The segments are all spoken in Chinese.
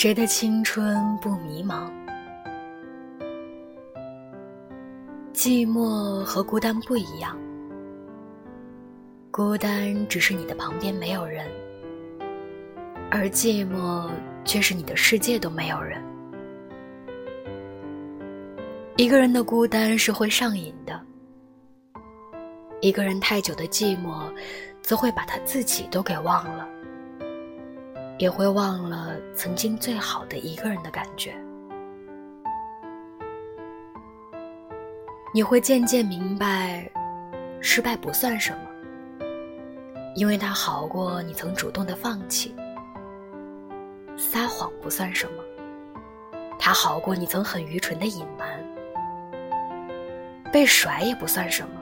谁的青春不迷茫？寂寞和孤单不一样，孤单只是你的旁边没有人，而寂寞却是你的世界都没有人。一个人的孤单是会上瘾的，一个人太久的寂寞，则会把他自己都给忘了，也会忘了曾经最好的一个人的感觉。你会渐渐明白，失败不算什么，因为它好过你曾主动的放弃；撒谎不算什么，它好过你曾很愚蠢的隐瞒；被甩也不算什么，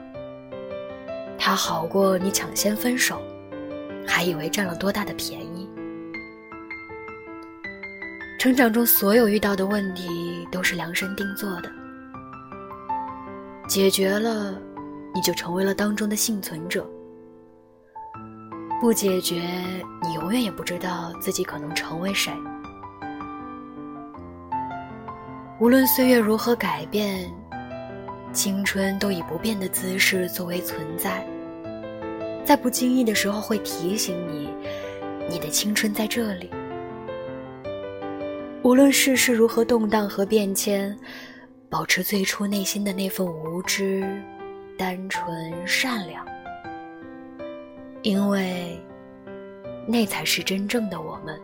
它好过你抢先分手，还以为占了多大的便宜。成长中所有遇到的问题，都是量身定做的。解决了，你就成为了当中的幸存者；不解决，你永远也不知道自己可能成为谁。无论岁月如何改变，青春都以不变的姿势作为存在，在不经意的时候会提醒你，你的青春在这里。无论世事如何动荡和变迁。保持最初内心的那份无知、单纯、善良，因为那才是真正的我们。